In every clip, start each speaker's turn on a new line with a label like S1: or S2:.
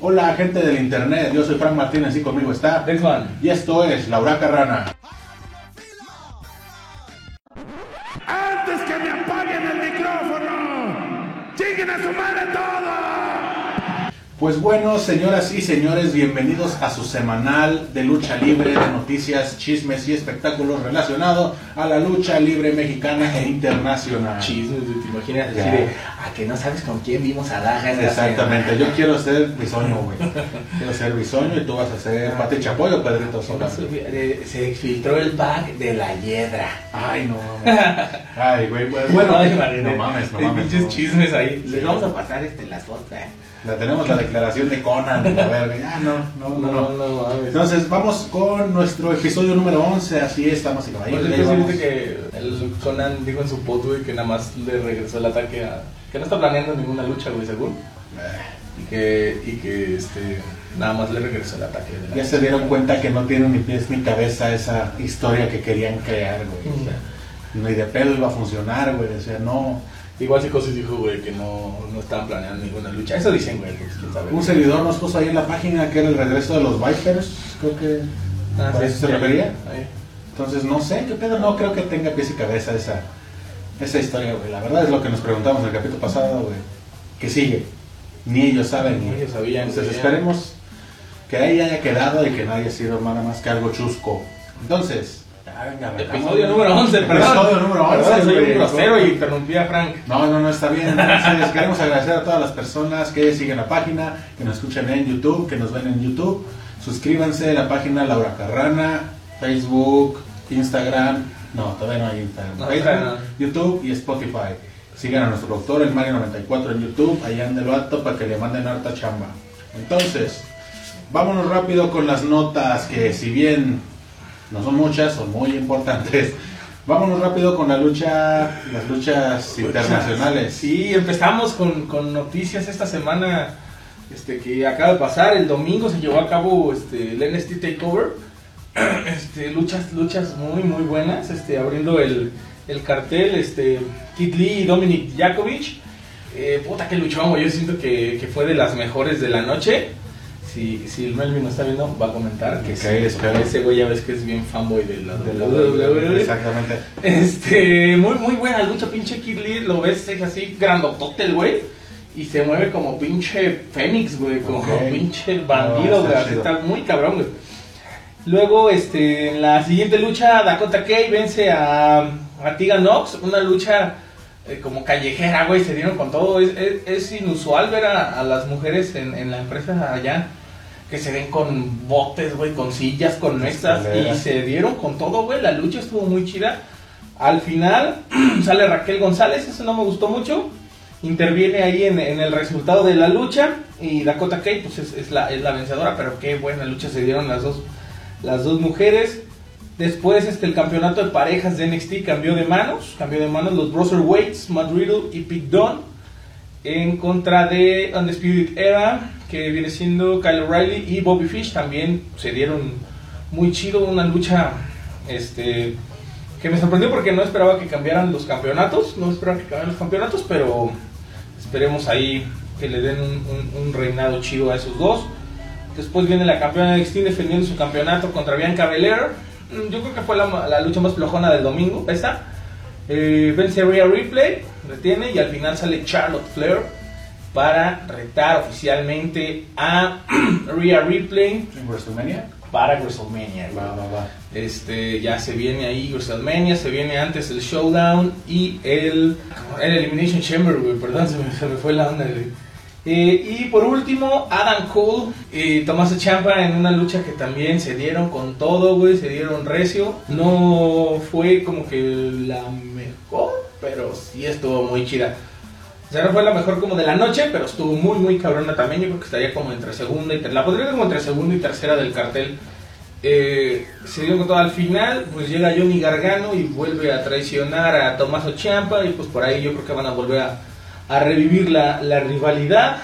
S1: Hola gente del internet, yo soy Frank Martínez y conmigo está
S2: Dexman.
S1: y esto es La Huraca Rana.
S3: ¡Antes que me apaguen el micrófono! ¡Chinguen a su madre todo!
S1: Pues bueno, señoras y señores, bienvenidos a su semanal de lucha libre, de noticias, chismes y espectáculos relacionado a la lucha libre mexicana e internacional.
S2: Chismes, te imaginas
S1: Ya.
S2: así de, a que no sabes con quién vimos a Daga
S1: Exactamente,
S2: semana".
S1: yo quiero ser bisoño, güey. Quiero ser bisoño y tú vas a ser Pati Chapoy o Pedrito Sola.
S2: Se se filtró el pack de la hiedra.
S1: Ay, no mames. Ay, güey. pues, Bueno, no
S2: de-
S1: mames, no mames.
S2: pinches
S1: no.
S2: chismes ahí. Les vamos a pasar este, las fotos. Eh.
S1: La tenemos la declaración de Conan, a ver, ah, no, no, no, no.
S2: no.
S1: Entonces vamos con nuestro episodio número 11, así es, estamos y
S2: Pues
S1: caballeros.
S2: es
S1: ya
S2: que el Conan dijo en su post, güey, que nada más le regresó el ataque a... Que no está planeando ninguna lucha, güey, según.
S1: Eh,
S2: Y que, y que este, nada más le regresó el ataque. de la-
S1: Ya se dieron cuenta que no tiene ni pies ni cabeza esa historia que querían crear, güey. O sea, ni de pedo iba a funcionar, güey. O sea, no.
S2: Igual Psicosis dijo, güey, que no, no estaban planeando ninguna lucha. Eso dicen, güey, pues quién sabe.
S1: Un seguidor nos puso ahí en la página que era el regreso de los Vipers, creo que.
S2: Ah,
S1: ¿A
S2: sí,
S1: eso se refería?
S2: Ahí.
S1: Entonces, no sé, qué pedo, no creo que tenga pies y cabeza esa, esa historia, güey. La verdad es lo que nos preguntamos en el capítulo pasado, güey. Que sigue. Ni ellos saben,
S2: Ni ellos sabían,
S1: Entonces, esperemos que ahí haya quedado y que no haya sido nada más que algo chusco. Entonces,
S2: Episodio número 11, perdón.
S1: Episodio número 11,
S2: Perdón, soy un grosero y interrumpí a Frank.
S1: No, no, no, está bien. Entonces, queremos agradecer a todas las personas que siguen la página, que nos escuchan en YouTube, que nos ven en YouTube. Suscríbanse a la página Laura Carrana, Facebook, Instagram. No, todavía no hay Instagram.
S2: No,
S1: Facebook,
S2: no.
S1: YouTube y Spotify. Sigan a nuestro doctor, el Mario94 en YouTube, allá en lo alto para que le manden harta chamba. Entonces, vámonos rápido con las notas que si bien no son muchas, son muy importantes. Vámonos rápido con la lucha, las luchas internacionales.
S2: Sí, empezamos con, con noticias esta semana este, que acaba de pasar. El domingo se llevó a cabo este, el NXT Takeover. Este, luchas, luchas muy, muy buenas. Este, abriendo el, el cartel, este, Kid Lee y Dominic Jakovic. Eh, puta que luchón. Yo siento que, que fue de las mejores de la noche. Si, si el Melvin no está viendo, va a comentar que sí,
S1: espero.
S2: ese güey ya ves que es bien fanboy de la,
S1: De la
S2: WWE.
S1: Exactamente.
S2: Este, muy, muy buena lucha, pinche Kid Lee, lo ves es así grandotote el güey. Y se mueve como pinche Fénix, güey, como pinche bandido, güey.
S1: está
S2: está muy cabrón, güey. Luego, este, en la siguiente lucha, Dakota Kai vence a, a Tegan Nox, una lucha eh, como callejera, güey, se dieron con todo. Es, es- es inusual ver a, a las mujeres en, en la empresa allá que se den con botes, güey, con sillas, con mesas, y se dieron con todo, güey. La lucha estuvo muy chida. Al final sale Raquel González, eso no me gustó mucho. Interviene ahí en, en el resultado de la lucha y Dakota Kai pues es, es la, es la vencedora, pero qué buena lucha se dieron las dos, las dos mujeres. Después este, el campeonato de parejas de NXT cambió de manos, cambió de manos los Brother Waits, Matt Riddle y Pete Dunne en contra de Undisputed Era, que viene siendo Kyle O'Reilly y Bobby Fish. También se dieron muy chido, una lucha este, que me sorprendió porque no esperaba que cambiaran los campeonatos, no esperaba que cambiaran los campeonatos, pero esperemos ahí que le den un, reinado chido a esos dos. Después viene la campeona de NXT defendiendo su campeonato contra Bianca Belair. Mm, Yo creo que fue la, la lucha más flojona del domingo, esta. Eh, vence Rhea Ripley, retiene y al final sale Charlotte Flair para retar oficialmente a Rhea Ripley
S1: ¿En WrestleMania?
S2: para WrestleMania.
S1: Va, va, va.
S2: Este, ya se viene ahí WrestleMania, se viene antes el Showdown y el, el Elimination Chamber, güey, perdón, se me, se me fue la onda, güey. Eh, y por último, Adam Cole y Tommaso Ciampa en una lucha que también se dieron con todo, güey, se dieron recio. No fue como que la mejor, pero sí estuvo muy chida. O sea, fue la mejor como de la noche, pero estuvo muy, muy cabrona también. Yo creo que estaría como entre segunda y tercera. La podría ver como entre segunda y tercera del cartel. Eh, se dio con todo al final, pues llega Johnny Gargano y vuelve a traicionar a Tommaso Ciampa y pues por ahí yo creo que van a volver a, a revivir la, la rivalidad.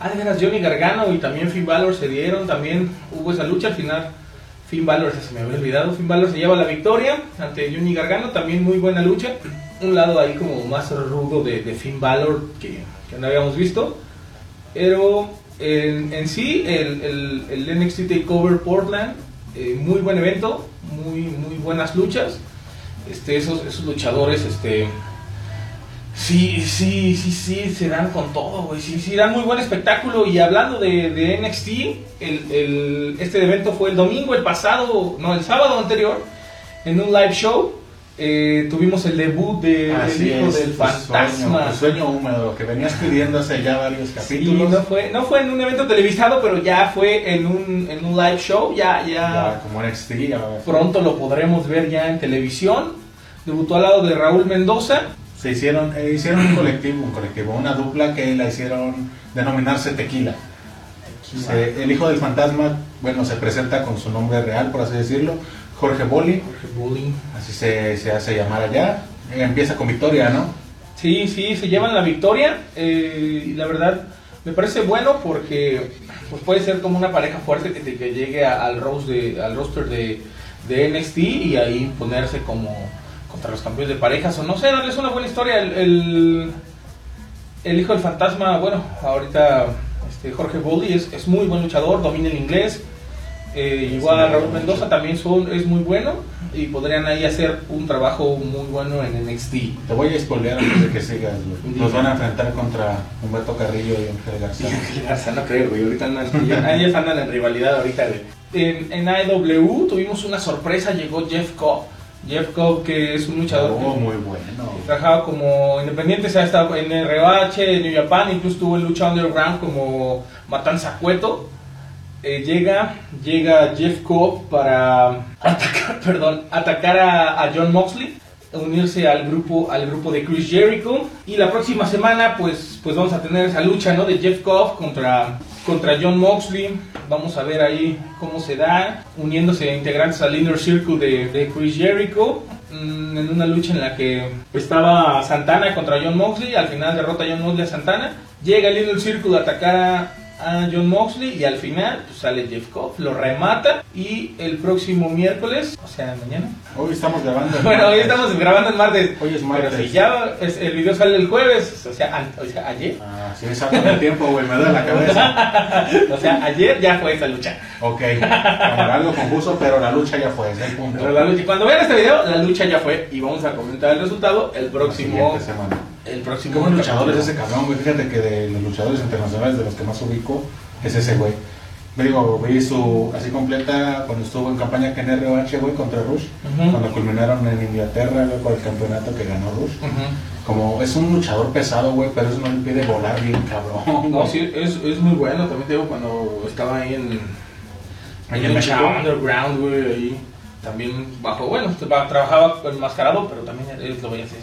S2: Ah, de veras, Johnny Gargano y también Finn Balor se dieron, también hubo esa lucha al final. Finn Balor, se me había olvidado, Finn Balor se lleva la victoria ante Johnny Gargano, también muy buena lucha. Un lado ahí como más rudo de, de Finn Balor que, que no habíamos visto. Pero En, en sí, el, el, el NXT TakeOver Portland, eh, muy buen evento, muy, muy buenas luchas. Este, esos, esos luchadores, este, sí, sí, sí, sí, se dan con todo, güey. Sí, sí, dan muy buen espectáculo. Y hablando de, de NXT, el, el- este evento fue el domingo, el pasado, no, el sábado anterior, en un live show. Eh, tuvimos el debut de,
S1: Así
S2: del hijo
S1: es,
S2: del
S1: sueño,
S2: fantasma.
S1: tu sueño húmedo, que venías pidiendo hace ya varios
S2: Sí,
S1: capítulos.
S2: no fue, no fue en un evento televisado, pero ya fue en un, en un live show, ya, ya,
S1: Ya, como NXT,
S2: pronto lo podremos ver ya en televisión. Debutó al lado de Raúl Mendoza.
S1: se hicieron, eh, hicieron un colectivo, un colectivo, una dupla que la hicieron denominarse Tequila. Se- el hijo del fantasma, bueno, se presenta con su nombre real, por así decirlo, Jorge Boli,
S2: Jorge
S1: así se, se hace llamar allá. Empieza con victoria, ¿no?
S2: Sí, sí, se llevan la victoria. eh, y la verdad, me parece bueno porque pues puede ser como una pareja fuerte que, te- que llegue a- al, roast de, al roster de, de NXT y ahí ponerse como contra los campeones de parejas o no sé, darles una buena historia. El, el, el hijo del fantasma, bueno, ahorita este, Jorge Bully es, es muy buen luchador, domina el inglés. Eh, igual Raúl. Mendoza también son, es muy bueno y podrían ahí hacer un trabajo muy bueno en NXT.
S1: Te voy a spoilear antes de que sigas, güey. Los van a enfrentar contra Humberto Carrillo y Ángel García.
S2: Garza, no creo, güey. Ahorita andan, ellos andan en rivalidad ahorita, güey. En, en AEW tuvimos una sorpresa, llegó Jeff Cobb. Jeff Cobb, que es un luchador
S1: Oh,
S2: que
S1: muy bueno.
S2: trabajaba como independiente, se ha estado en ROH, en New Japan, incluso tuvo en lucha underground como Matanza Cueto. Eh, llega, llega Jeff Cobb para atacar, perdón, atacar a, John Moxley, unirse al grupo, al grupo de Chris Jericho. Y la próxima semana, pues, pues vamos a tener esa lucha, ¿no? De Jeff Cobb contra, contra John Moxley. Vamos a ver ahí cómo se da, uniéndose integrantes al Inner Circle de, de Chris Jericho. mm, En una lucha en la que estaba Santana contra John Moxley, al final derrota a John Moxley a Santana. Llega el Inner Circle a atacar a, a John Moxley y al final pues, sale Jeff Cobb, lo remata y el próximo miércoles, o sea, mañana.
S1: Hoy estamos grabando. el
S2: Bueno, hoy estamos grabando el martes.
S1: Hoy es martes.
S2: Pero si ya es- el video sale el jueves, o sea, an- o sea, ayer.
S1: Ah, sí, exacto el tiempo, güey, me duele la cabeza.
S2: O sea, ayer ya fue esa lucha.
S1: Ok, como algo confuso, pero la lucha ya fue, es el punto.
S2: Pero la lucha, y cuando vean este video, la lucha ya fue y vamos a comentar el resultado el
S1: La
S2: próximo
S1: siguiente semana.
S2: El próximo
S1: Qué luchador es ese cabrón, güey. Fíjate que de los luchadores internacionales de los que más ubico es ese güey. Me digo, vi su así completa cuando estuvo en campaña que en ROH, güey, contra Rush.
S2: Ujú.
S1: Cuando culminaron en Inglaterra, güey, por el campeonato que ganó Rush.
S2: Ujú.
S1: Como es un luchador pesado, güey, pero eso no le impide volar bien, cabrón.
S2: No,
S1: güey.
S2: sí, es, es muy bueno. También te digo cuando estaba ahí en.
S1: Ahí
S2: en
S1: México.
S2: Underground, güey. Ahí también bajo. Bueno, tra- trabajaba enmascarado, pero también él lo veía así.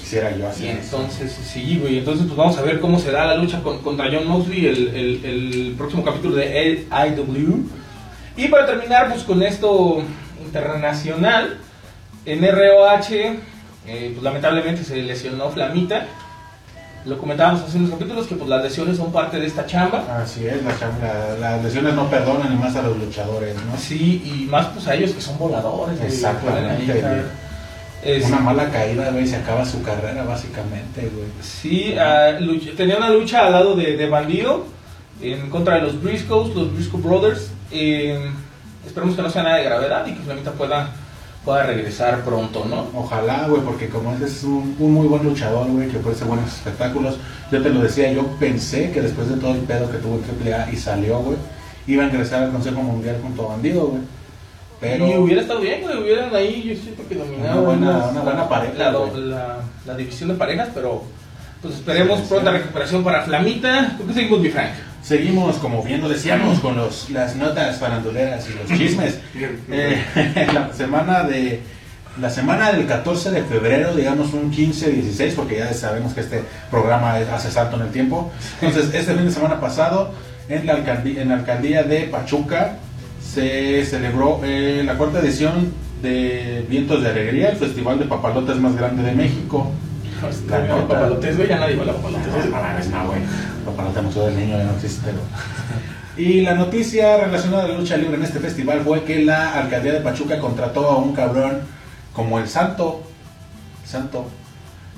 S1: Quisiera yo así.
S2: Y entonces, sí, güey. Entonces, pues vamos a ver cómo se da la lucha con- contra John Moxley el, el, el próximo capítulo de AIW. Y para terminar, pues con esto internacional, en ROH, eh, pues lamentablemente se lesionó Flamita. Lo comentábamos hace unos capítulos que pues las lesiones son parte de esta chamba.
S1: Así es, la chamba- las lesiones no perdonan y más a los luchadores, ¿no?
S2: Sí, y más pues a ellos que son voladores.
S1: Exactamente,
S2: caer. Es-
S1: Una mala caída, güey, se acaba su carrera, básicamente, güey.
S2: Sí, tenía una lucha al lado de, de Bandido en contra de los Briscoes, los Briscoe Brothers. Eh, esperemos que no sea nada de gravedad y que Flamita pueda, pueda regresar pronto, ¿no?
S1: Ojalá, güey, porque como es un, un muy buen luchador, güey, que puede hacer buenos espectáculos. Yo te lo decía, yo pensé que después de todo el pedo que tuvo en AAA y salió, güey, iba a ingresar al Consejo Mundial junto a Bandido, güey. Pero
S2: Y hubiera estado bien, güey, hubieran ahí, yo siento que dominaron
S1: Una buena- una buena pareja,
S2: la, la- la división de parejas, pero pues esperemos
S1: Sí, sí.
S2: pronta recuperación para Flamita. ¿Por qué seguimos, mi Frank?
S1: seguimos, como bien lo decíamos, con los, las notas faranduleras y los chismes. Eh, la semana de la semana del 14 de febrero, digamos un 15-16, porque ya sabemos que este programa hace salto en el tiempo. Entonces, este fin de semana pasado, en la alcaldía, en la alcaldía de Pachuca, se celebró eh, la cuarta edición de Vientos de Alegría, el festival de papalotes más grande de México. La
S2: No,
S1: neta.
S2: papalotes, güey, ya nadie baila papalotes.
S1: No, no güey. Papalote del Niño ya no existe. Y la noticia relacionada a la lucha libre en este festival fue que la alcaldía de Pachuca contrató a un cabrón como el Santo, Santo,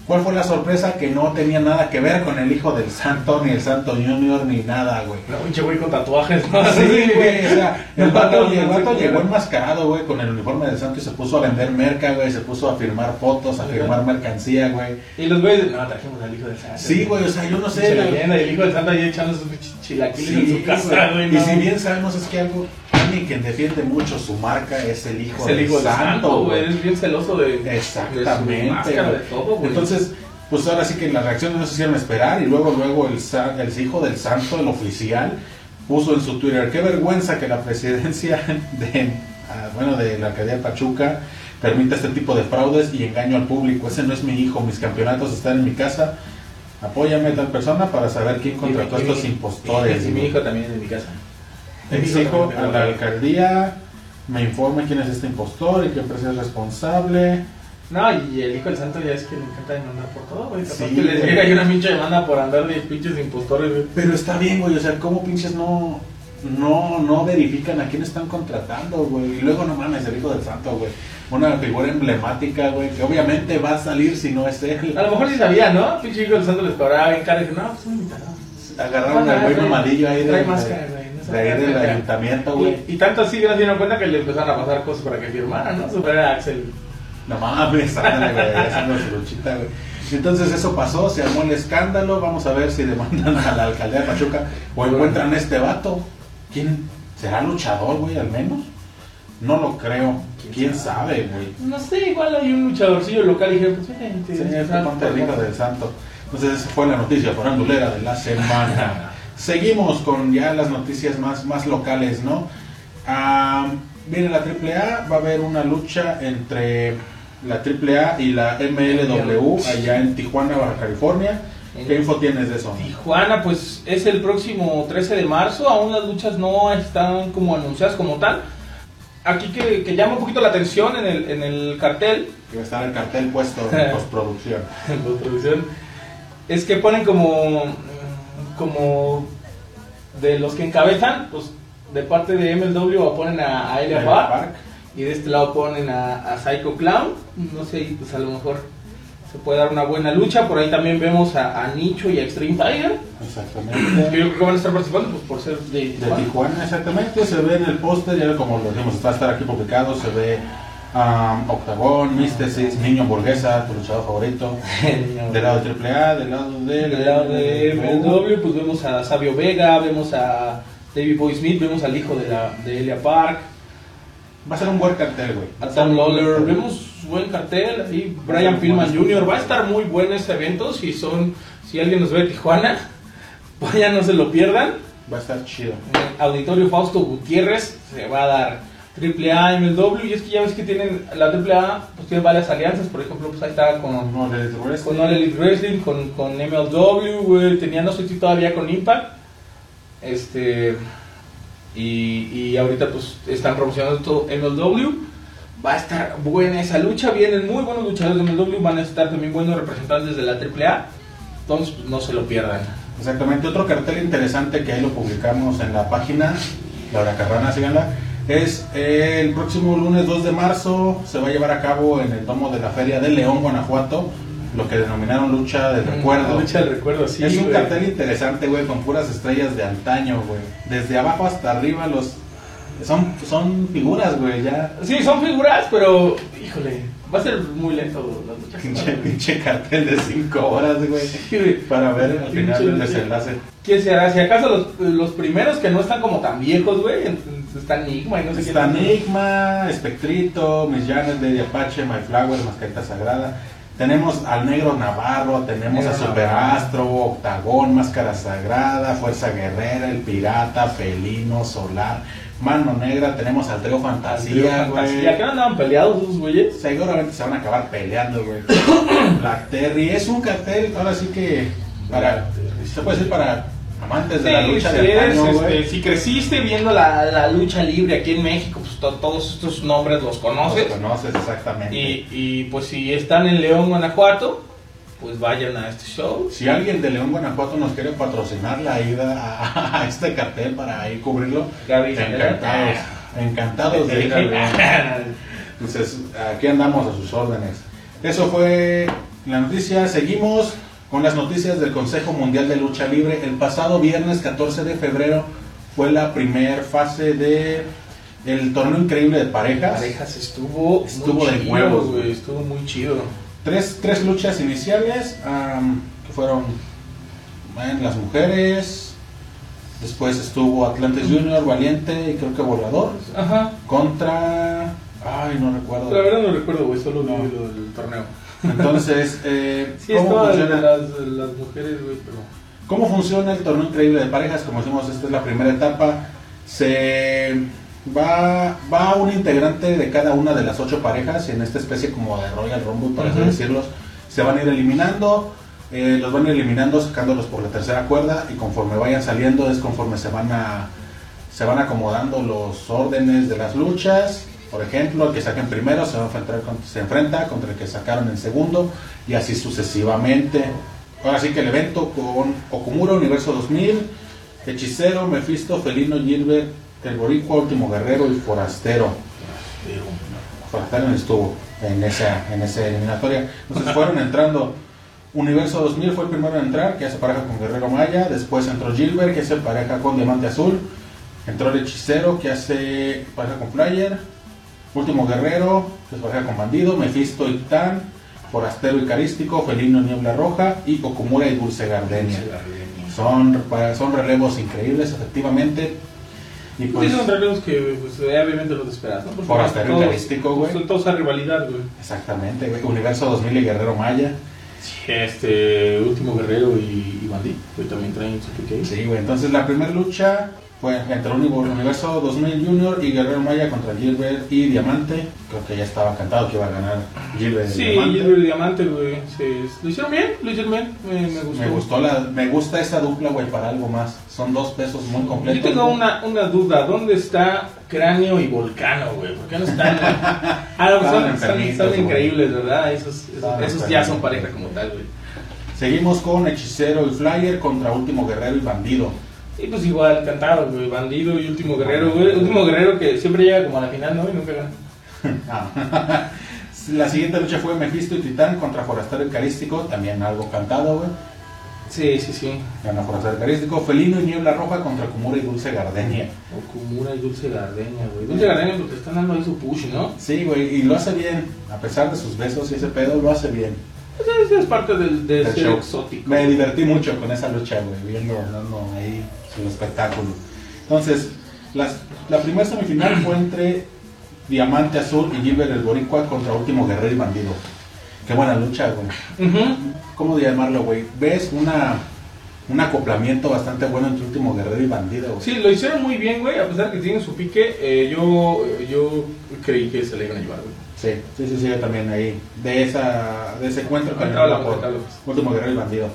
S1: ¿Cuál fue la sorpresa? Que no tenía nada que ver con el hijo del santo, ni el santo junior, ni nada, güey.
S2: No, pinche güey con tatuajes, ¿no?
S1: Sí, güey, o sea, el vato,
S2: no,
S1: el vato llegó enmascarado, güey, con el uniforme del santo y se puso a vender merca, güey, se puso a firmar fotos, a firmar mercancía, güey.
S2: Y los güeyes, no, trajimos al hijo del santo.
S1: Sí, güey, o sea, yo no sé. La-
S2: el hijo del santo ahí echando sus chilaquiles en su casa,
S1: güey. Y si bien sabemos es que algo, alguien que defiende mucho su marca es el hijo
S2: es el
S1: del
S2: hijo del santo, güey.
S1: güey.
S2: Es bien celoso de, de
S1: Exactamente.
S2: su máscara, de todo, güey.
S1: Entonces, pues ahora sí que las reacciones no se hicieron esperar y luego, luego el, el hijo del santo, el oficial, puso en su Twitter, qué vergüenza que la presidencia de, ah, bueno, de la alcaldía de Pachuca permita este tipo de fraudes y engaño al público. Ese no es mi hijo, mis campeonatos están en mi casa. Apóyame a tal persona para saber quién contrató a
S2: Y
S1: estos
S2: y-
S1: impostores.
S2: Y, mi hijo también en mi casa.
S1: Exijo a la alcaldía me informe quién es este impostor y qué empresa es responsable.
S2: No, y el hijo del santo ya es que le encanta demandar por todo, güey.
S1: Sí,
S2: que les llega ahí una pinche demanda por andar de pinches impostores, güey.
S1: Pero está bien, güey, o sea, ¿cómo pinches no, no, no verifican a quién están contratando, güey? Y luego no mames, el hijo del santo, güey. Una figura emblemática, güey, que obviamente va a salir si no es él.
S2: A lo mejor sí sabía, ¿no? Pinche hijo del santo les cobraba bien caro y dije, no, pues un invitado.
S1: Agarraron al güey mamadillo ahí
S2: trae
S1: del,
S2: máscara,
S1: de ahí del ayuntamiento, güey.
S2: Y, y tanto así que no se dieron cuenta que le empezaron a pasar cosas para que firmara, ¿no? Super era Axel.
S1: No mames, ándale, güey, haciendo su luchita, güey. Entonces eso pasó, se armó el escándalo, vamos a ver si demandan a la alcaldía de Pachuca o encuentran a este vato. ¿Quién será luchador, güey, al menos? No lo creo. ¿Quién sabe, güey?
S2: No sé, igual hay un luchadorcillo local y dije, pues vente,
S1: Sí, ponte el hijo del santo. Entonces esa fue la noticia farandulera de la semana. Seguimos con ya las noticias más, más locales, ¿no? Ah, viene la AAA, va a haber una lucha entre la AAA y la MLW allá en Tijuana, Baja California. ¿Qué info tienes de eso?
S2: Tijuana, pues es el próximo 13 de marzo, aún las luchas no están como anunciadas como tal. Aquí que, que llama un poquito la atención en el, en el cartel,
S1: Que va a estar el cartel puesto en postproducción.
S2: en postproducción, es que ponen como, como de los que encabezan, pues de parte de MLW ponen a, a Elia Park,
S1: Park.
S2: y de este lado ponen a, a Psycho Clown, no sé, pues a lo mejor se puede dar una buena lucha, por ahí también vemos a, a Nicho y a Extreme Tiger, que
S1: Exactamente.
S2: yo creo que van a estar participando pues, por ser de
S1: De
S2: Tijuana.
S1: Tijuana, exactamente, se ve en el póster, ya como lo dijimos, va a estar aquí publicado, se ve um, Octagón, Místesis, Niño Burguesa, tu luchador favorito, del lado de AAA, del lado de...
S2: Del lado de pues vemos a Sabio Vega, vemos a David Boy Smith, vemos al hijo de, la, de Elia Park,
S1: Va a ser un buen cartel, güey.
S2: a Tom Lawler, vemos buen cartel, ahí Brian Pillman Jr. Va a estar muy bueno este evento, si son, si alguien nos ve de Tijuana, vaya no se lo pierdan.
S1: Va a estar chido.
S2: En el Auditorio Fausto Gutiérrez se va a dar AAA, MLW, y es que ya ves que tienen, la AAA pues tiene varias alianzas, por ejemplo, pues ahí está con
S1: Wrestling.
S2: All Elite Wrestling, con, con MLW, güey, tenía no sé si todavía con Impact. Este y, y ahorita pues están promocionando todo MLW. Va a estar buena esa lucha, vienen muy buenos luchadores de MLW, van a estar también buenos representantes de la AAA. Entonces pues, no se lo pierdan.
S1: Exactamente, otro cartel interesante que ahí lo publicamos en la página, Laura Carrana, síganla, es el próximo lunes 2 de marzo, se va a llevar a cabo en el tomo de la Feria de León, Guanajuato, lo que denominaron lucha del recuerdo.
S2: Lucha del recuerdo, sí.
S1: es un
S2: güey.
S1: cartel interesante, güey, con puras estrellas de antaño, güey. Desde abajo hasta arriba los... Son, son figuras, güey, ya...
S2: Sí, son figuras, pero híjole, va a ser muy lento las luchas.
S1: Pinche, pinche cartel de 5 horas, güey.
S2: Sí, güey.
S1: Para ver al final el desenlace.
S2: ¿Quién será? Si acaso los, los primeros que no están como tan viejos, güey. Está Enigma y no sé
S1: Está. Enigma, Espectrito, Miss Janet, Lady Apache, My Flower, Mascarita Sagrada. Tenemos al Negro Navarro, tenemos
S2: Negro
S1: a Superastro, Octagón, Máscara Sagrada, Fuerza Guerrera, El Pirata, Felino, Solar, Mano Negra, tenemos al Trío Fantasía, güey.
S2: ¿Qué no andaban peleados esos güeyes?
S1: Seguramente se van a acabar peleando, güey. Black Terry es un cartel, ahora sí que para, se puede decir para amantes de la lucha
S2: si,
S1: de
S2: eres, este, si creciste viendo la, la lucha libre aquí en México, pues to- todos estos nombres los conoces.
S1: Los conoces exactamente.
S2: Y, y pues si están en León, Guanajuato, pues vayan a este show.
S1: Si alguien de León, Guanajuato nos quiere patrocinar la ida a, a este cartel para ir cubrirlo,
S2: Gaby,
S1: encantados, encantados de ir a León. Entonces, aquí andamos a sus órdenes. Eso fue la noticia, seguimos con las noticias del Consejo Mundial de Lucha Libre. El pasado viernes 14 de febrero fue la primera fase de el torneo increíble de parejas.
S2: Parejas estuvo,
S1: Estuvo
S2: muy
S1: de
S2: chido,
S1: huevos,
S2: güey. Estuvo muy chido.
S1: Tres, tres luchas iniciales am, que fueron en las mujeres. Después estuvo Atlantis Junior, Valiente y creo que Volador
S2: Ajá.
S1: contra. Ay, no recuerdo.
S2: La verdad no recuerdo, güey. Solo vi
S1: No.
S2: lo del torneo.
S1: Entonces, eh,
S2: Sí,
S1: ¿cómo,
S2: de
S1: funciona,
S2: las, de las mujeres, güey, pero.
S1: ¿cómo funciona el torneo increíble de parejas? Como decimos, esta es la primera etapa. Se va, va un integrante de cada una de las ocho parejas en esta especie como de Royal Rumble, por así
S2: Ujú.
S1: decirlos. Se van a ir eliminando. eh, los van a ir eliminando sacándolos por la tercera cuerda y conforme vayan saliendo es conforme se van a se van acomodando los órdenes de las luchas por ejemplo el que saquen primero se va a enfrentar se enfrenta contra el que sacaron en segundo y así sucesivamente ahora sí que el evento con Okumura Universo 2000 Hechicero Mephisto Felino Gilbert el Boricua Último Guerrero y Forastero Forastero no estuvo en esa en esa eliminatoria entonces fueron entrando Universo 2000 fue el primero en entrar, que hace pareja con Guerrero Maya. Después entró Gilbert, que hace pareja con Diamante Azul. Entró el Hechicero, que hace pareja con Flyer. Último Guerrero, que con Bandido. Mephisto y Titán. Forastero y Carístico. Felino y Niebla Roja. Y Okumura y Dulce Gardenia. Son, son relevos increíbles, efectivamente. Y
S2: Pues
S1: pues,
S2: son relevos que pues, obviamente los esperas, ¿no?
S1: Forastero y Carístico, güey.
S2: Son todos a rivalidad, güey.
S1: exactamente, güey. Universo 2000 y Guerrero Maya.
S2: Sí, este último guerrero y, y Bandit, que también traen su PK.
S1: Sí, güey. Entonces la primera lucha fue entre Uni- Universo 2000 Junior y Guerrero Maya contra Gilbert y Diamante. Creo que ya estaba cantado que iba a ganar Gilbert y
S2: Sí,
S1: Diamante.
S2: Gilbert y Diamante, güey. Sí, lo hicieron bien, lo hicieron bien. Me, me gustó.
S1: Me gustó la, me gusta esa dupla, güey, para algo más. Son dos pesos muy completos.
S2: Yo tengo una, una duda. ¿Dónde está Cráneo y Volcano, güey? ¿Por qué no están? ah, no, son, son, son increíbles, ¿verdad? Esos, esos, esos ya son pareja como tal, güey.
S1: Seguimos con Hechicero y Flyer contra Último Guerrero y Bandido.
S2: Y pues igual, cantado, güey. Bandido y Último Guerrero, güey. Último Guerrero que siempre llega como a la final, ¿no? Y nunca gana.
S1: Ah. la siguiente lucha fue Mephisto y Titán contra Forastero y Carístico. También algo cantado, güey.
S2: Sí, sí, sí.
S1: Gana Forastero y Carístico. Felino y Niebla Roja contra Kumura y Dulce Gardenia.
S2: Okumura y Dulce Gardenia, güey. Dulce Gardenia te están dando ahí su push, ¿no?
S1: Sí, güey, y lo hace bien. A pesar de sus besos y ese pedo, lo hace bien.
S2: Pues es, parte del, ser
S1: show.
S2: exótico.
S1: Me divertí mucho con esa lucha, güey, viendo ahí su espectáculo. Entonces, las- la primera semifinal fue entre Diamante Azul y Gilbert el Boricua contra Último Guerrero y Bandido. Qué buena lucha, güey. ¿Cómo llamarlo, güey? ¿Ves una, un acoplamiento bastante bueno entre Último Guerrero y Bandido, güey?
S2: Sí, lo hicieron muy bien, güey. A pesar que tienen su pique, eh, yo, yo creí que se le iban a llevar, güey.
S1: Sí, sí, sí, sí, yo también ahí. De, esa, de ese encuentro que por. Último Guerrero y Bandido.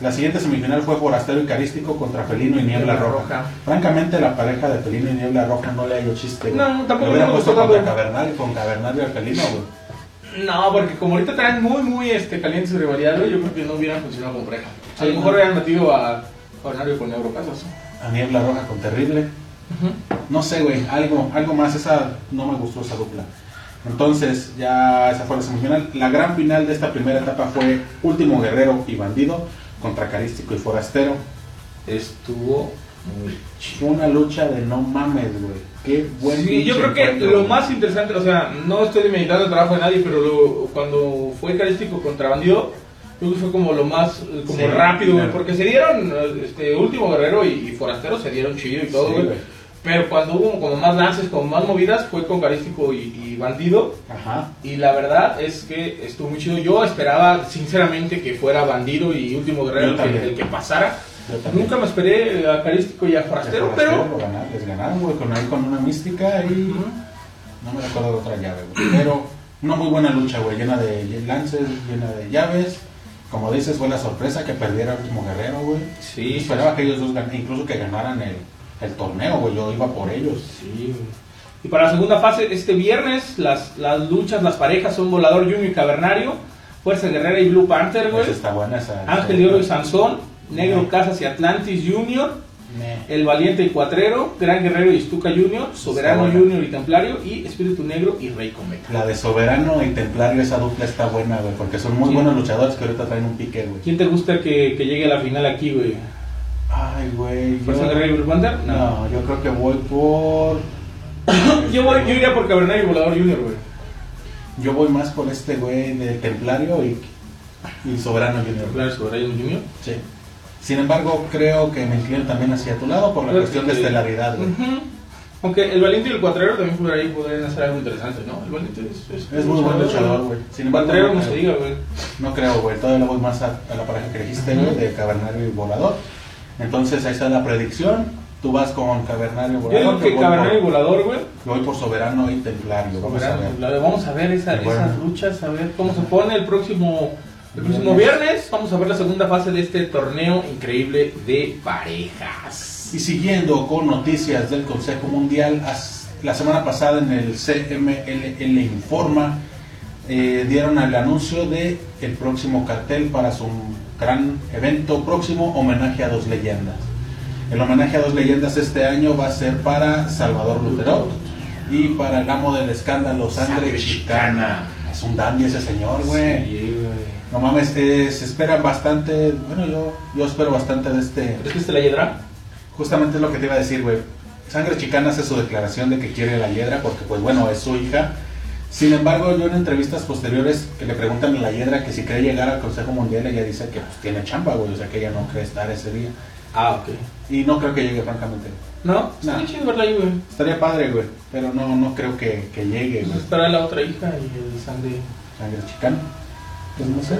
S1: La siguiente semifinal fue Forastero y Carístico contra Felino y Niebla Roja.
S2: Roja.
S1: Francamente, la pareja de Felino y Niebla Roja no le ha hecho chiste. güey.
S2: No, tampoco
S1: Lo hubieran puesto contra. Cavernario, con Cavernario al Felino, güey.
S2: No, porque como ahorita traen muy, muy este, caliente su rivalidad, güey, yo creo que no hubieran funcionado como pareja. A lo mejor hubieran metido a Jornario con Eurocasas.
S1: A Niebla Roja con Terrible. No sé, güey, algo, algo más. Esa no me gustó esa dupla. Entonces, ya esa fue la semifinal. La gran final de esta primera etapa fue Último Guerrero y Bandido contra Carístico y Forastero.
S2: Estuvo muy
S1: Fue una lucha de no mames, güey. Qué buen
S2: Sí, yo creo que lo más interesante, o sea, no estoy meditando el trabajo de nadie, pero lo- cuando fue carístico contra bandido, creo que fue como lo más como
S1: Sí,
S2: rápido, güey,
S1: claro.
S2: porque se dieron, este último guerrero y, y forastero se dieron chido y todo, güey. Pero cuando hubo como más lances, como más movidas, fue con carístico y, y bandido.
S1: Ajá.
S2: Y la verdad es que estuvo muy chido. Yo esperaba, sinceramente, que fuera bandido y último guerrero el el que pasara. Nunca me esperé a carístico y a
S1: El
S2: forastero, pero.
S1: les ganaron, güey, con, ahí con una mística y
S2: Ujú.
S1: no me recuerdo de otra llave, güey. Pero una muy buena lucha, güey, llena de lances, llena de llaves. Como dices, fue la sorpresa que perdiera último guerrero, güey.
S2: Sí,
S1: Esperaba que ellos dos gan- incluso que ganaran el, el torneo, güey. Yo iba por ellos.
S2: Sí. Y para la segunda fase, este viernes, las, las luchas, las parejas son Volador Junior y Cavernario, Fuerza Guerrera y Blue Panther, güey.
S1: Esa está buena esa.
S2: Ángel de Oro y Sansón, Negro Casas y Atlantis Junior, El Valiente y Cuatrero, Gran Guerrero y Stuka Junior, Soberano. Junior y Templario y Espíritu Negro y Rey Cometa.
S1: La de Soberano y Templario, esa dupla está buena, güey, porque son muy
S2: Sí.
S1: buenos luchadores que ahorita traen un pique, güey.
S2: ¿Quién te gusta que, que llegue a la final aquí, güey?
S1: Ay, güey.
S2: ¿Fuerza
S1: yo-
S2: Guerrero y Blue Panther?
S1: No, yo creo que voy por.
S2: Yo, voy, yo iría por Cabernet y Volador Junior, güey.
S1: Yo voy más por este güey de Templario y, y Soberano Junior.
S2: Claro, Soberano Junior.
S1: Sí. Sin embargo, creo que me inclino también hacia tu lado por la
S2: Creo
S1: cuestión
S2: que-
S1: de estelaridad, güey.
S2: Aunque el Valiente y el Cuatrero también por ahí podrían hacer algo interesante, ¿no? El Valiente es,
S1: Es muy buen luchador, güey. Sin embargo,
S2: Cuatrero,
S1: no
S2: como se diga, güey.
S1: No creo, güey. Todavía le voy más a, a la pareja que dijiste, güey, de Cavernario y Volador. Entonces ahí está la predicción. Tú vas con Cavernario y
S2: Yo
S1: Volador.
S2: digo que
S1: por-
S2: Volador, güey.
S1: yo voy por Soberano y Templario. Vamos a
S2: Soberano,
S1: ver.
S2: Vamos a ver esa-
S1: bueno.
S2: esas luchas, a ver cómo se pone el próximo, el próximo viernes. Vamos a ver la segunda fase de este torneo increíble de parejas.
S1: Y siguiendo con noticias del Consejo Mundial, la semana pasada en el CMLL Informa eh, dieron el anuncio de el próximo cartel para su gran evento próximo, homenaje a dos leyendas. El homenaje a dos leyendas este año va a ser para Salvador Lutero y para el amo del escándalo, Sangre Chicana. Es un dandy ese señor, güey.
S2: Sí.
S1: No mames, eh, se espera bastante, bueno, yo, yo espero bastante de este...
S2: ¿Crees que este la hiedra?
S1: Justamente es lo que te iba a decir, güey. Sangre Chicana hace su declaración de que quiere la hiedra porque, pues bueno, es su hija. Sin embargo, yo en entrevistas posteriores que le preguntan a la hiedra que si cree llegar al Consejo Mundial, ella dice que pues, tiene chamba, güey, o sea que ella no cree estar ese día.
S2: Ah, ok.
S1: Y no creo que llegue, francamente.
S2: ¿No?
S1: No.
S2: bien chido verla ahí, güey.
S1: Estaría padre, güey, pero no, no creo que, que llegue,
S2: Pues
S1: güey.
S2: estará la otra hija y el sangre.
S1: Sangre Chicana. Pues no sé.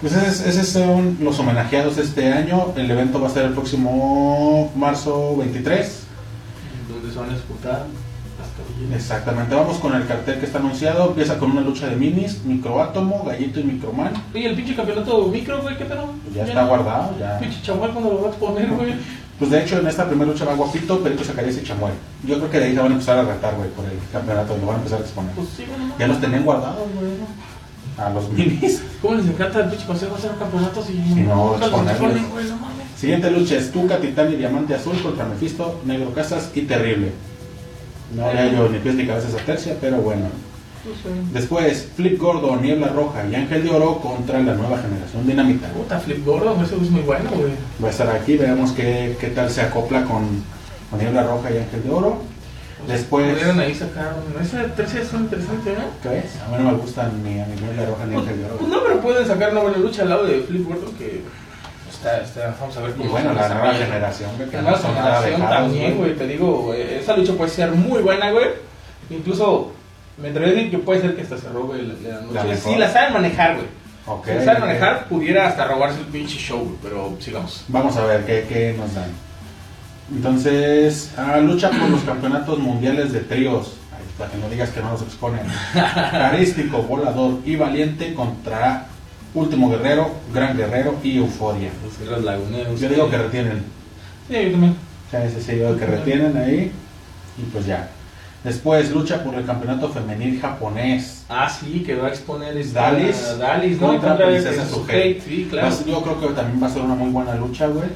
S1: Pues esos, esos son los homenajeados este año. El evento va a ser el próximo marzo 23.
S2: Donde se van a disputar.
S1: Exactamente, vamos con el cartel que está anunciado. Empieza con una lucha de minis, microátomo, gallito y microman.
S2: Oye, el pinche campeonato micro, güey, ¿qué pedo?
S1: Ya está
S2: no-
S1: guardado, ya.
S2: Pinche chamuel, ¿cuándo lo vas a poner, güey?
S1: Pues de hecho en esta primera lucha va Guapito, Perico Zacarías y Chamuel. Yo creo que de ahí se van a empezar a retar, güey, por el campeonato, lo van a empezar a exponer.
S2: Pues sí, güey. no
S1: Ya los tenían guardados, güey, a los minis.
S2: ¿Cómo les encanta el pinche consejo hacer campeonatos y
S1: Sí, no, exponerlos.
S2: No.
S1: Siguiente lucha es Tuca, Titán y Diamante Azul contra Mephisto, Negro Casas y Terrible. No le hallo ni pies ni cabeza a esa tercia, pero bueno.
S2: No sé.
S1: Después, Flip Gordo, Niebla Roja y Ángel de Oro contra la nueva generación Dinamita.
S2: Puta, Flip Gordo, güey, ese güey es muy bueno, güey.
S1: Va a estar aquí, veamos qué, qué tal se acopla con, con Niebla Roja y Ángel de Oro. Después,
S2: Pudieron ahí sacar. Esa tercia es interesante, ¿no?
S1: ¿qué es? A mí no me gustan ni a ni Niebla Roja ni
S2: Pues,
S1: Ángel de
S2: pues
S1: Oro.
S2: no, pero pueden sacar una buena lucha al lado de Flip Gordo que está, está, vamos a ver
S1: Y bueno, la nueva generación,
S2: La nueva generación también, güey, te digo, güey, esa lucha puede ser muy buena, güey. Incluso me atrevería a decir que puede ser que hasta se robe la, noche. Si la saben manejar, güey. Si la saben manejar, pudiera hasta robarse el pinche show, güey, pero sigamos.
S1: Vamos a ver qué, qué nos dan. Entonces, ah, lucha por los campeonatos mundiales de tríos. Para que no digas que no los exponen. Carístico, volador y valiente contra Último Guerrero, Gran Guerrero y Euforia.
S2: Los guerreros laguneros.
S1: Yo digo que retienen.
S2: Sí, yo también.
S1: Sí, sí, yo digo que retienen ahí. Y pues ya. Después, lucha por el campeonato femenil japonés.
S2: Ah, sí, que va a exponer esta-
S1: Dalis
S2: Dalis, ¿no?
S1: contra
S2: Contra
S1: Princesa
S2: Princesa
S1: Suhei.
S2: Sí, claro.
S1: ser- Yo creo que también va a ser una muy buena lucha, güey.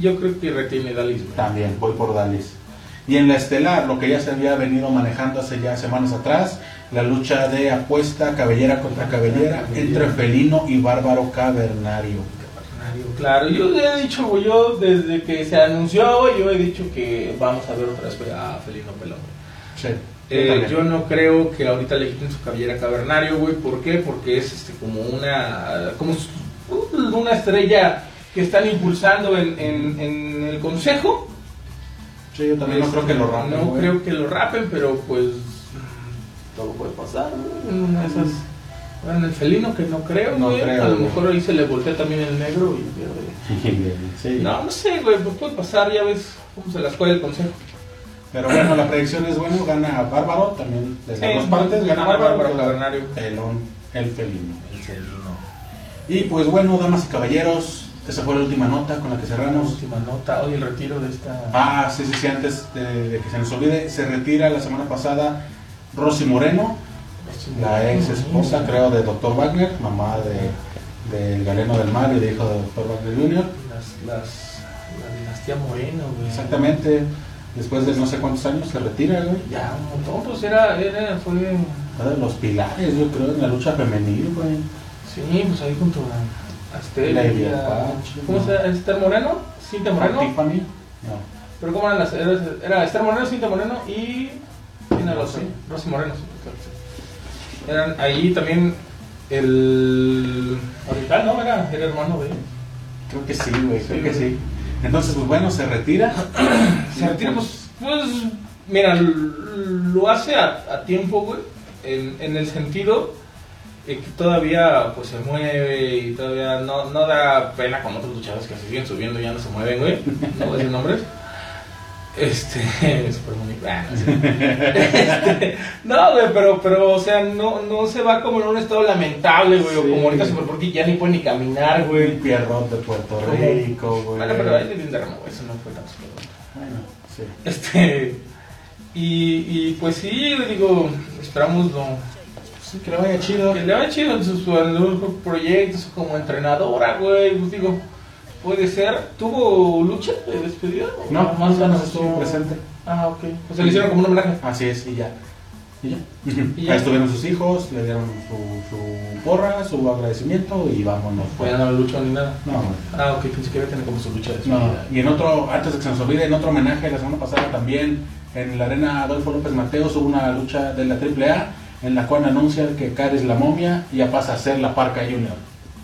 S2: Yo creo que retiene Dalis, güey.
S1: También, voy por Dalis. Y en la estelar, lo que ya se había venido manejando hace ya semanas atrás, la lucha de apuesta cabellera contra cabellera entre Felino y Bárbaro Cavernario.
S2: Claro, yo he dicho, yo desde que se anunció, yo he dicho que vamos a ver otra vez a Felino Pelón.
S1: Sí.
S2: Eh, yo no creo que ahorita le quiten su cabellera cavernario, güey. ¿Por qué? Porque es este como una como s- una estrella que están impulsando en, en- en el consejo.
S1: Sí, yo también no creo que lo rapen,
S2: No
S1: güey.
S2: creo que lo rapen, pero pues todo puede pasar, güey, en una de esas. Bueno, en el felino que no creo,
S1: No
S2: güey.
S1: creo,
S2: A lo
S1: güey.
S2: mejor ahí se le voltea también el negro y pierde.
S1: Sí.
S2: No, no sé, güey, pues puede pasar, ya ves cómo se las juega el consejo.
S1: Pero bueno, la predicción es bueno, gana Bárbaro también de las
S2: Sí,
S1: dos partes, gana
S2: gana
S1: Bárbaro,
S2: Bárbaro.
S1: Pelón, el felino.
S2: El felino.
S1: Y pues bueno, damas y caballeros, esa fue la última nota con la que
S2: La
S1: cerramos.
S2: última nota, hoy el retiro de esta.
S1: Ah, sí, sí, sí, antes de, de que se nos olvide, se retira la semana pasada Rosy Moreno, la ex esposa, creo, de Dr. Wagner, mamá de, del Galeno del Mar y de hijo de Dr. Wagner Jr.
S2: Las, las, La dinastía Moreno, güey.
S1: Exactamente. Después de no sé cuántos años se retira, güey.
S2: Ya, un montón, pues era, era, fue...
S1: Uno de los pilares, yo creo, en la lucha femenil, güey.
S2: Sí, pues ahí junto a, a Esther.
S1: La
S2: y a- ¿Cómo se llama? ¿Esther Moreno? Cintia Moreno.
S1: Tiffany. No.
S2: Pero ¿cómo eran las? Era, era Esther Moreno, Cintia Moreno y...
S1: Rosy.
S2: Rosy Moreno. Eran ahí también el... Oriental, ¿no? Era, era hermano de...
S1: Creo que sí, güey, creo
S2: Sí,
S1: que sí. Entonces, pues bueno, se retira.
S2: Se retira, pues, pues, mira, lo hace a, a tiempo, güey, en, en el sentido de que todavía, pues, se mueve y todavía no, no da pena con otros luchadores que se siguen subiendo y ya no se mueven, güey, no voy a decir nombres. Este, super bonito. Ah. Este, no, güey, pero, pero, o sea, no, no se va como en un estado lamentable, güey, o
S1: Sí.
S2: como ahorita super porque ya ni puede ni caminar,
S1: Güey. Pierrot de Puerto Rico, güey.
S2: Bueno, pero ahí le dio un derramo, güey, eso no fue tanto. pero-
S1: Bueno, sí.
S2: Este. Y, y pues sí, digo, esperamos lo,
S1: Sí, que le vaya chido.
S2: que le vaya chido en sus, en los proyectos como entrenadora, güey. Pues digo, puede ser. ¿Tuvo lucha de despedida? ¿O
S1: No, más o menos estuvo presente.
S2: Ah, ok. O sea, le hicieron como un homenaje.
S1: Así es, y ya. Y ya.
S2: Y ya.
S1: Ahí estuvieron sus hijos, le dieron su, su porra, su agradecimiento y vámonos.
S2: Pues ya no luchó ni nada.
S1: No.
S2: Ah, ok, pensé que iba a tener como su lucha de
S1: No,
S2: despedida.
S1: y en otro, antes de que se nos olvide, en otro homenaje la semana pasada también, en la arena Adolfo López Mateos hubo una lucha de la AAA en la cual anuncian que Caris la momia ya pasa a ser la Parca Junior.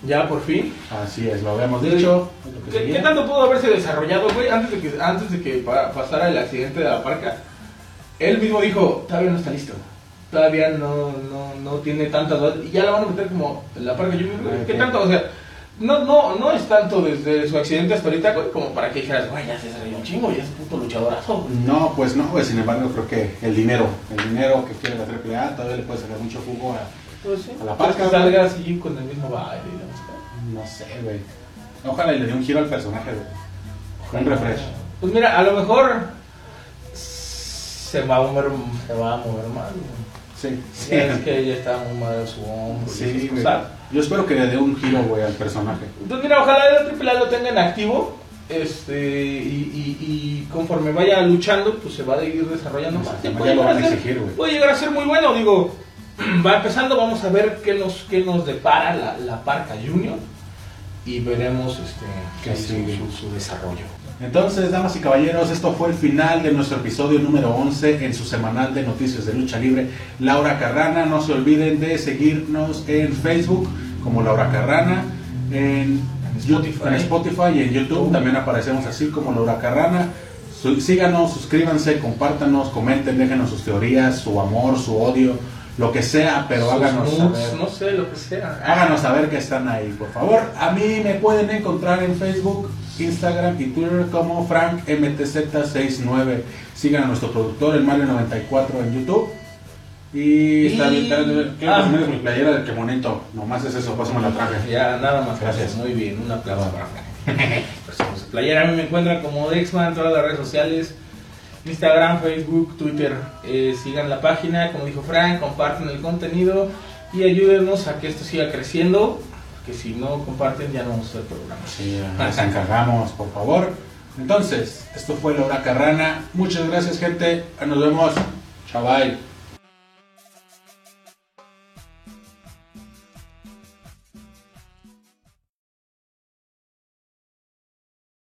S2: Ya, por fin.
S1: Así es, lo habíamos dicho.
S2: ¿Qué, qué tanto pudo haberse desarrollado, güey, antes de que, antes de que pa- pasara el accidente de la parca? Él mismo dijo, todavía no está listo. Todavía no, no, no tiene tantas. Y ya la van a meter como en la parca güey. ¿Qué tanto? O sea, no, no, no es tanto desde su accidente hasta ahorita, güey, como para que dijeras, güey, ya se salió un chingo, ya es un puto luchadorazo, güey.
S1: No, pues no, pues sin embargo creo que el dinero, el dinero que quiere la AAA todavía le puede sacar mucho jugo a,
S2: Pues sí.
S1: A la parca,
S2: que
S1: güey.
S2: salga así con el mismo baile.
S1: No sé, güey. Ojalá y le dé un giro al personaje, güey. Un refresh.
S2: Pues mira, a lo mejor se va a mover, se va a mover más, güey.
S1: Sí, sí.
S2: Es que ella está muy mal de su hombro.
S1: Sí, güey. Yo espero que le dé un giro, güey, al personaje.
S2: Entonces, mira, ojalá la AAA lo tenga en activo. Este, y, y, y conforme vaya luchando, pues se va a ir desarrollando más. Puede llegar a ser-
S1: exigir, güey.
S2: Puede llegar a ser muy bueno, digo. Va empezando, vamos a ver qué nos, qué nos depara la, la Parca Junior. Y veremos este,
S1: Qué
S2: ahí su-
S1: sigue.
S2: su- su desarrollo.
S1: Entonces, damas y caballeros, esto fue el final de nuestro episodio número 11 en su semanal de noticias de lucha libre. Laura Carrana, no se olviden de seguirnos en Facebook como Laura Carrana, en
S2: Spotify.
S1: en Spotify y en YouTube también aparecemos así como Laura Carrana. Síganos, suscríbanse, compártanos, comenten, déjenos sus teorías, su amor, su odio, lo que sea, pero
S2: Sus
S1: háganos saber.
S2: No sé, lo que sea.
S1: Háganos saber que están ahí, por favor. A mí me pueden encontrar en Facebook, Instagram y Twitter como FrankMTZ69. Sigan a nuestro productor, el Mario94 en YouTube. Y, está bien, está bien, quiero
S2: Ah.
S1: mi playera del que bonito. Nomás es eso, pásame la traje.
S2: Ya, nada más.
S1: Gracias.
S2: Muy bien, un aplauso para Playera, a mí me encuentran como Dexman en todas las redes sociales. Instagram, Facebook, Twitter. Eh, sigan la página, como dijo Frank, comparten el contenido y ayúdenos a que esto siga creciendo. Que si no comparten, ya no vamos a hacer programa.
S1: Sí, nos encargamos, por favor. Entonces, esto fue Laura Carrana. Muchas gracias, gente. Nos vemos. Bye.